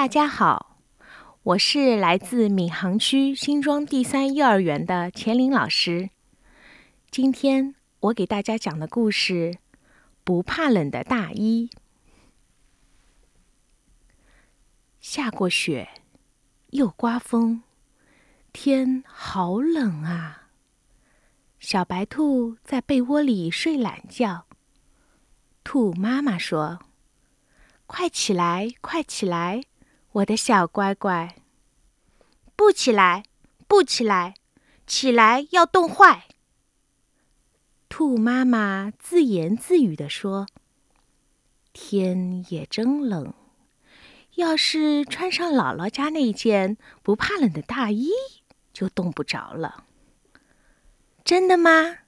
大家好，我是来自闵行区新庄第三幼儿园的钱玲老师。今天我给大家讲的故事《不怕冷的大衣》。下过雪，又刮风，天好冷啊！小白兔在被窝里睡懒觉。兔妈妈说：“快起来，快起来！”我的小乖乖，不起来，不起来，起来要冻坏。兔妈妈自言自语地说：“天也真冷，要是穿上姥姥家那件不怕冷的大衣，就冻不着了。”真的吗？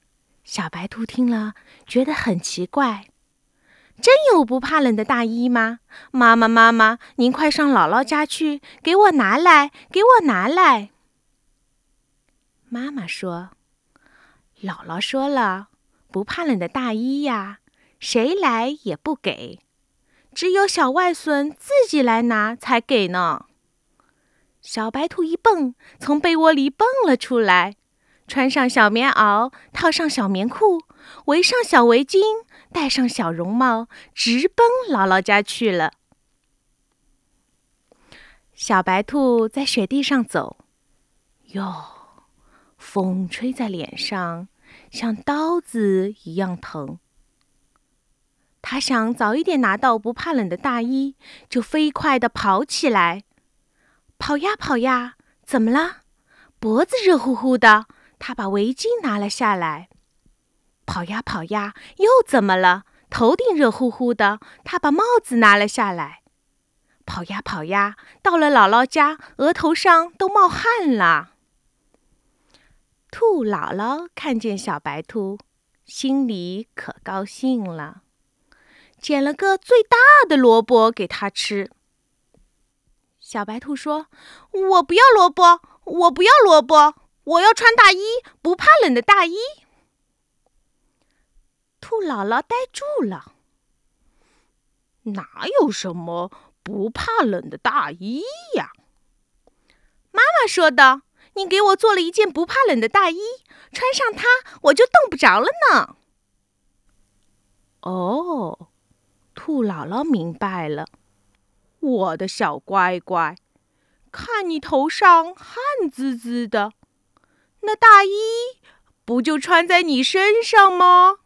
小白兔听了觉得很奇怪。真有不怕冷的大衣吗？妈妈，妈妈，您快上姥姥家去，给我拿来，给我拿来。妈妈说：“姥姥说了，不怕冷的大衣呀，谁来也不给，只有小外孙自己来拿才给呢。”小白兔一蹦，从被窝里蹦了出来，穿上小棉袄，套上小棉裤，围上小围巾。戴上小绒帽，直奔姥姥家去了。小白兔在雪地上走，哟，风吹在脸上，像刀子一样疼。他想早一点拿到不怕冷的大衣，就飞快地跑起来。跑呀跑呀，怎么了？脖子热乎乎的。他把围巾拿了下来。跑呀跑呀，又怎么了？头顶热乎乎的，他把帽子拿了下来。跑呀跑呀，到了姥姥家，额头上都冒汗了。兔姥姥看见小白兔，心里可高兴了，捡了个最大的萝卜给他吃。小白兔说：“我不要萝卜，我不要萝卜，我要穿大衣，不怕冷的大衣。”姥姥呆住了。哪有什么不怕冷的大衣呀？妈妈说的。你给我做了一件不怕冷的大衣，穿上它我就冻不着了呢。哦，兔姥姥明白了。我的小乖乖，看你头上汗滋滋的，那大衣不就穿在你身上吗？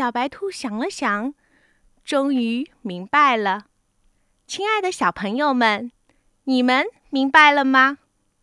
小白兔想了想，终于明白了。亲爱的小朋友们，你们明白了吗？